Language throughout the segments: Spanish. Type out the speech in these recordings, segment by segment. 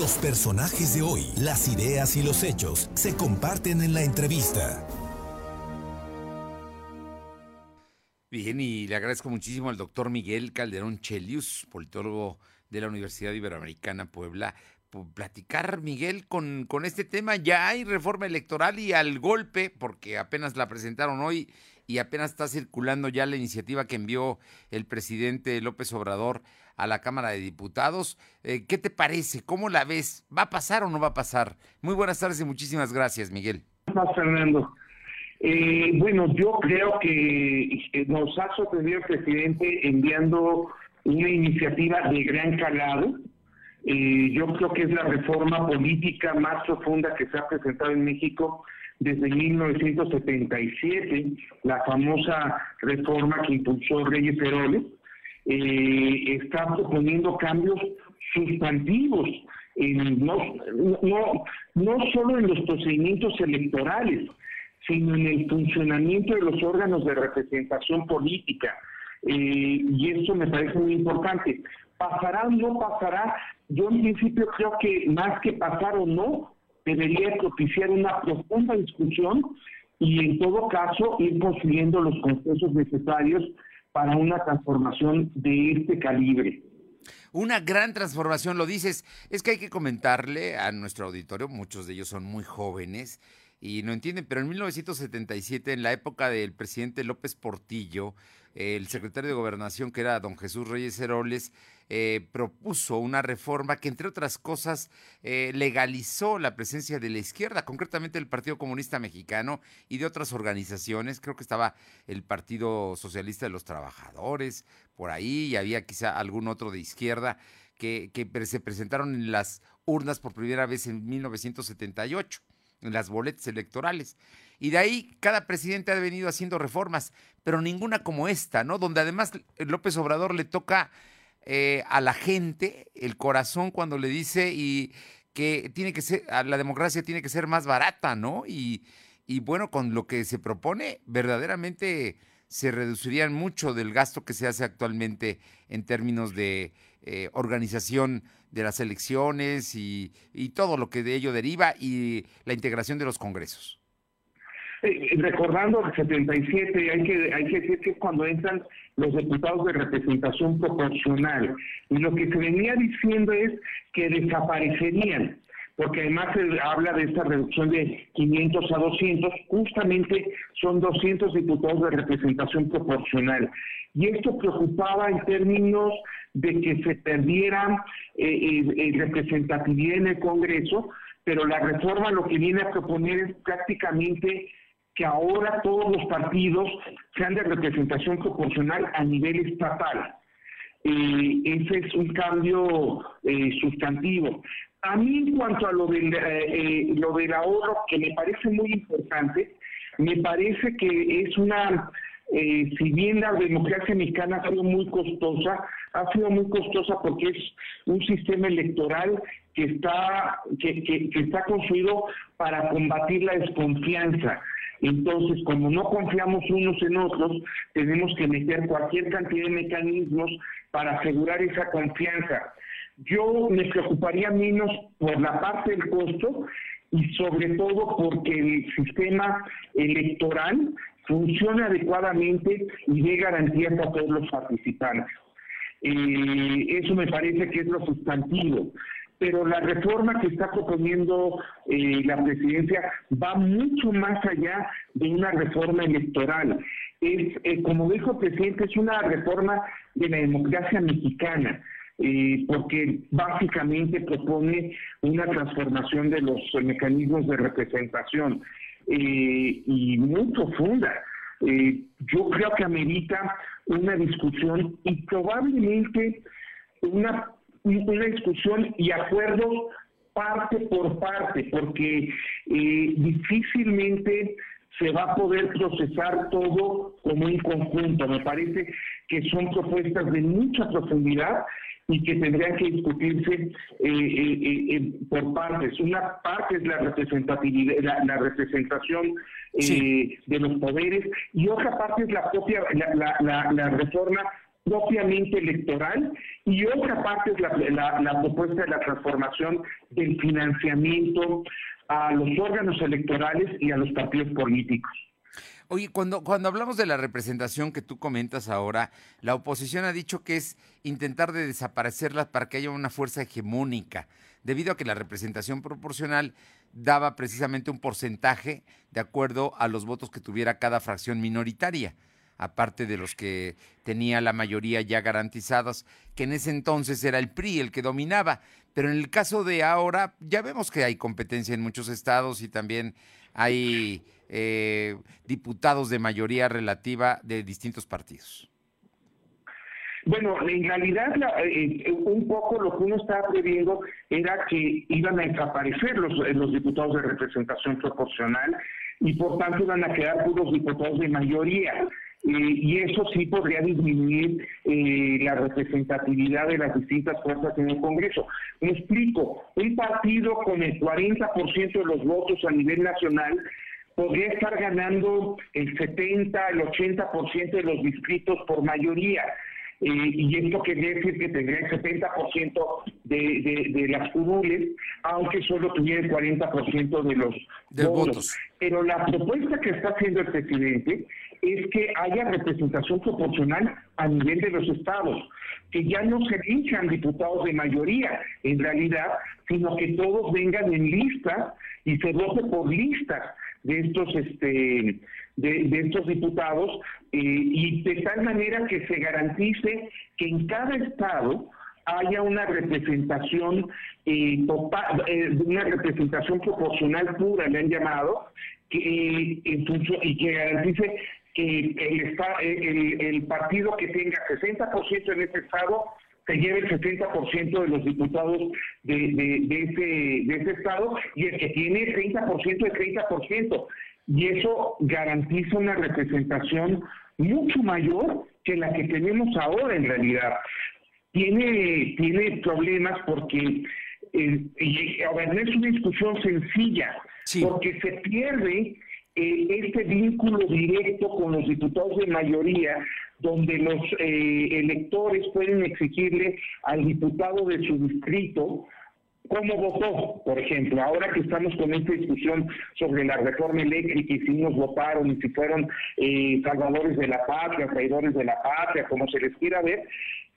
Los personajes de hoy, las ideas y los hechos se comparten en la entrevista. Bien, y le agradezco muchísimo al doctor Miguel Calderón Chelius, politólogo de la Universidad Iberoamericana Puebla, por platicar, Miguel, con, con este tema. Ya hay reforma electoral y al golpe, porque apenas la presentaron hoy y apenas está circulando ya la iniciativa que envió el presidente López Obrador a la Cámara de Diputados. Eh, ¿Qué te parece? ¿Cómo la ves? ¿Va a pasar o no va a pasar? Muy buenas tardes y muchísimas gracias, Miguel. Gracias, Fernando. Eh, bueno, yo creo que nos ha sorprendido el presidente enviando una iniciativa de gran calado. Eh, yo creo que es la reforma política más profunda que se ha presentado en México desde 1977, la famosa reforma que impulsó Reyes Heroles, eh, está proponiendo cambios sustantivos, no, no, no solo en los procedimientos electorales, sino en el funcionamiento de los órganos de representación política. Eh, y eso me parece muy importante. ¿Pasará o no pasará? Yo en principio creo que más que pasar o no, debería propiciar una profunda discusión y en todo caso ir construyendo los consensos necesarios para una transformación de este calibre. Una gran transformación, lo dices. Es que hay que comentarle a nuestro auditorio, muchos de ellos son muy jóvenes y no entienden, pero en 1977, en la época del presidente López Portillo, el secretario de Gobernación, que era don Jesús Reyes Heroles, eh, propuso una reforma que, entre otras cosas, eh, legalizó la presencia de la izquierda, concretamente el Partido Comunista Mexicano y de otras organizaciones. Creo que estaba el Partido Socialista de los Trabajadores por ahí y había quizá algún otro de izquierda que, que se presentaron en las urnas por primera vez en 1978 en las boletas electorales. Y de ahí cada presidente ha venido haciendo reformas, pero ninguna como esta, ¿no? Donde además López Obrador le toca eh, a la gente el corazón cuando le dice y que tiene que ser, la democracia tiene que ser más barata, ¿no? Y, bueno, con lo que se propone, verdaderamente se reducirían mucho del gasto que se hace actualmente en términos de eh, organización de las elecciones y, todo lo que de ello deriva y la integración de los congresos. Eh, recordando el 77, hay que, hay que decir que es cuando entran los diputados de representación proporcional. Y lo que se venía diciendo es que desaparecerían porque además se habla de esta reducción de 500 a 200, justamente son 200 diputados de representación proporcional. Y esto preocupaba en términos de que se perdiera eh, eh, representatividad en el Congreso, pero la reforma lo que viene a proponer es prácticamente que ahora todos los partidos sean de representación proporcional a nivel estatal. ese es un cambio sustantivo. A mí en cuanto a lo del, eh, eh, lo del ahorro, que me parece muy importante, me parece que es una, eh, si bien la democracia mexicana ha sido muy costosa, ha sido muy costosa porque es un sistema electoral que está, que, que, que está construido para combatir la desconfianza. Entonces, como no confiamos unos en otros, tenemos que meter cualquier cantidad de mecanismos para asegurar esa confianza. Yo me preocuparía menos por la parte del costo y sobre todo porque el sistema electoral funcione adecuadamente y dé garantías a todos los participantes. Eh, eso me parece que es lo sustantivo. Pero la reforma que está proponiendo eh, la presidencia va mucho más allá de una reforma electoral. Es, eh, como dijo el presidente, es una reforma de la democracia mexicana eh, porque básicamente propone una transformación de los mecanismos de representación y muy profunda. Yo creo que amerita una discusión y probablemente una, una discusión y acuerdos parte por parte, porque difícilmente se va a poder procesar todo como un conjunto. Me parece que son propuestas de mucha profundidad y que tendrían que discutirse eh, eh, eh, por partes. Una parte es la representatividad, la, representación de los poderes y otra parte es la propia la, la, reforma propiamente electoral y otra parte es la, la, propuesta de la transformación del financiamiento a los órganos electorales y a los partidos políticos. Oye, cuando, cuando hablamos de la representación que tú comentas ahora, la oposición ha dicho que es intentar de desaparecerla para que haya una fuerza hegemónica, debido a que la representación proporcional daba precisamente un porcentaje de acuerdo a los votos que tuviera cada fracción minoritaria aparte de los que tenía la mayoría ya garantizados, que en ese entonces era el PRI el que dominaba. Pero en el caso de ahora, ya vemos que hay competencia en muchos estados y también hay eh, diputados de mayoría relativa de distintos partidos. Bueno, en realidad eh, eh, un poco lo que uno estaba previendo era que iban a desaparecer los, los diputados de representación proporcional y por tanto iban a quedar puros diputados de mayoría. Y eso sí podría disminuir eh, la representatividad de las distintas fuerzas en el Congreso. Me explico, un partido con el 40% de los votos a nivel nacional podría estar ganando el 70, el 80% de los distritos por mayoría. Eh, y esto quiere decir que tendría el 70% de, de, de las curules, aunque solo tuviera el 40% de los votos. Pero la propuesta que está haciendo el presidente es que haya representación proporcional a nivel de los estados, que ya no se elijan diputados de mayoría en realidad, sino que todos vengan en listas y se vote por listas de estos este de, estos diputados eh, y de tal manera que se garantice que en cada estado haya una representación eh, eh, una representación proporcional pura le han llamado que y que garantice que el, el, el partido que tenga 60% en ese estado se lleve el 70% de los diputados de, de, de, ese, de ese estado y el que tiene 30% el 30% y eso garantiza una representación mucho mayor que la que tenemos ahora en realidad. Tiene, tiene problemas porque eh, a ver, no es una discusión sencilla, porque se pierde eh, este vínculo directo con los diputados de mayoría, donde los eh, electores pueden exigirle al diputado de su distrito cómo votó, por ejemplo. Ahora que estamos con esta discusión sobre la reforma eléctrica y si nos votaron y si fueron eh, salvadores de la patria, traidores de la patria, como se les quiera ver,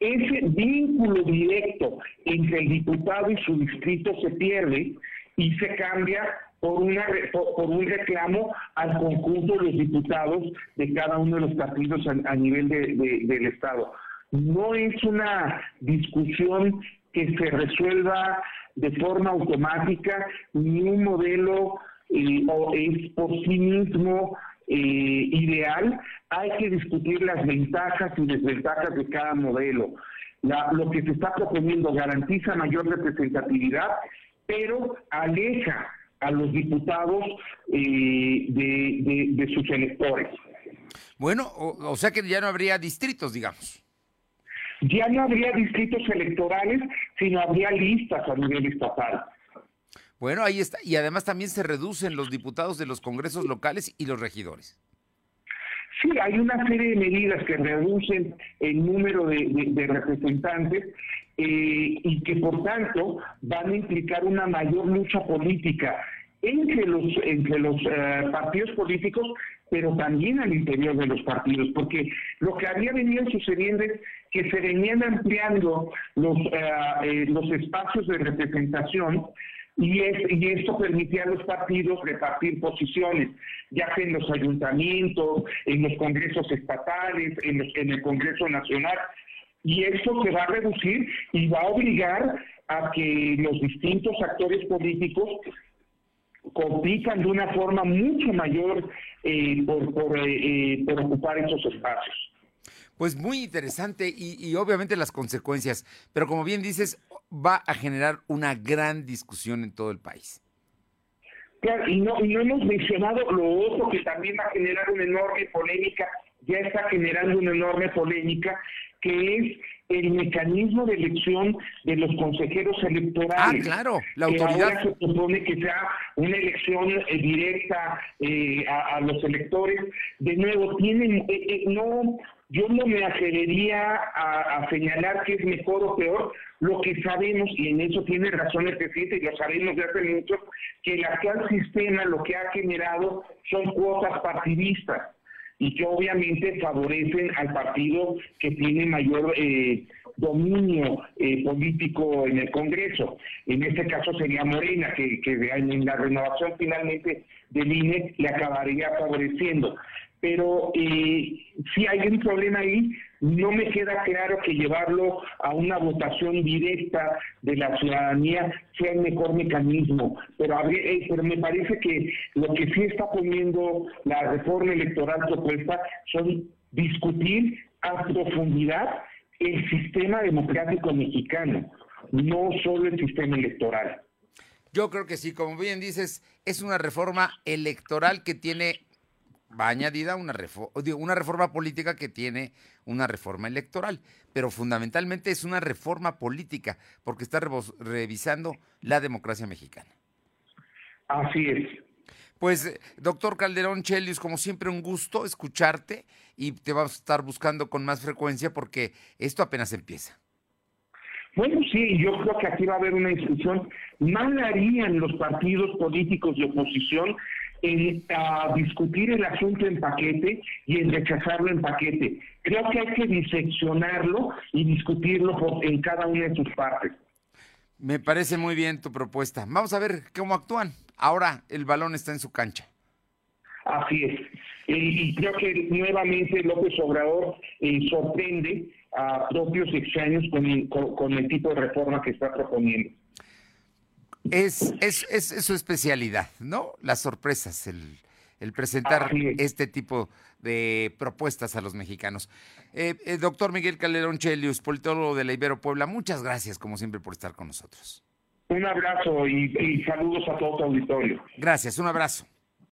ese vínculo directo entre el diputado y su distrito se pierde y se cambia por, una, por, un reclamo al conjunto de diputados de cada uno de los partidos a, nivel del Estado. No es una discusión que se resuelva de forma automática, ni un modelo eh, o es por sí mismo eh, ideal, hay que discutir las ventajas y desventajas de cada modelo. lo que se está proponiendo garantiza mayor representatividad, pero aleja a los diputados eh, de, sus electores. Bueno, o sea que ya no habría distritos, digamos ya no habría distritos electorales, sino habría listas a nivel estatal. Bueno, ahí está. Y además también se reducen los diputados de los congresos locales y los regidores. Sí, hay una serie de medidas que reducen el número de, representantes eh, y que por tanto van a implicar una mayor lucha política entre los entre los eh, partidos políticos, pero también al interior de los partidos, porque lo que había venido sucediendo es que se venían ampliando los eh, eh, los espacios de representación y, es, y esto permitía a los partidos repartir posiciones, ya sea en los ayuntamientos, en los congresos estatales, en, los, en el Congreso Nacional. Y esto se va a reducir y va a obligar a que los distintos actores políticos compitan de una forma mucho mayor eh, por, eh, eh, por, ocupar esos espacios. Pues muy interesante y, obviamente las consecuencias, pero como bien dices, va a generar una gran discusión en todo el país. Claro, y no, y no hemos mencionado lo otro que también va a generar una enorme polémica, ya está generando una enorme polémica, que es el mecanismo de elección de los consejeros electorales. Ah, claro, la autoridad. ahora se supone que sea una elección eh, directa eh, a, los electores. De nuevo, tienen, eh, no, yo no me atrevería a, señalar que es mejor o peor lo que sabemos, y en eso tiene razón el presidente, y lo sabemos de hace mucho, que el actual sistema lo que ha generado son cuotas partidistas y que obviamente favorecen al partido que tiene mayor eh, dominio eh, político en el Congreso. En este caso sería Morena, que, que en la renovación finalmente del INE le acabaría favoreciendo pero eh, si hay un problema ahí, no me queda claro que llevarlo a una votación directa de la ciudadanía sea el mejor mecanismo, pero, eh, pero me parece que lo que sí está poniendo la reforma electoral propuesta son discutir a profundidad el sistema democrático mexicano, no solo el sistema electoral. Yo creo que sí, como bien dices, es una reforma electoral que tiene va añadida una, reforma, una reforma política que tiene una reforma electoral, pero fundamentalmente es una reforma política porque está revisando la democracia mexicana. Así es. Pues, doctor Calderón Chelius, como siempre, un gusto escucharte y te vamos a estar buscando con más frecuencia porque esto apenas empieza. Bueno, sí, yo creo que aquí va a haber una discusión. Mal harían los partidos políticos de oposición en discutir el asunto en paquete y en rechazarlo en paquete. Creo que hay que diseccionarlo y discutirlo en cada una de sus partes. Me parece muy bien tu propuesta. Vamos a ver cómo actúan. Ahora el balón está en su cancha. Así es. Y creo que nuevamente López Obrador eh, sorprende a propios extraños con con el tipo de reforma que está proponiendo. Es, es, es, su especialidad, ¿no? Las sorpresas, el, presentar este tipo de propuestas a los mexicanos. Eh, eh, doctor Miguel Calderón Chelius, politólogo de la Ibero Puebla, muchas gracias, como siempre, por estar con nosotros. Un abrazo y, y saludos a todo tu auditorio. Gracias, un abrazo.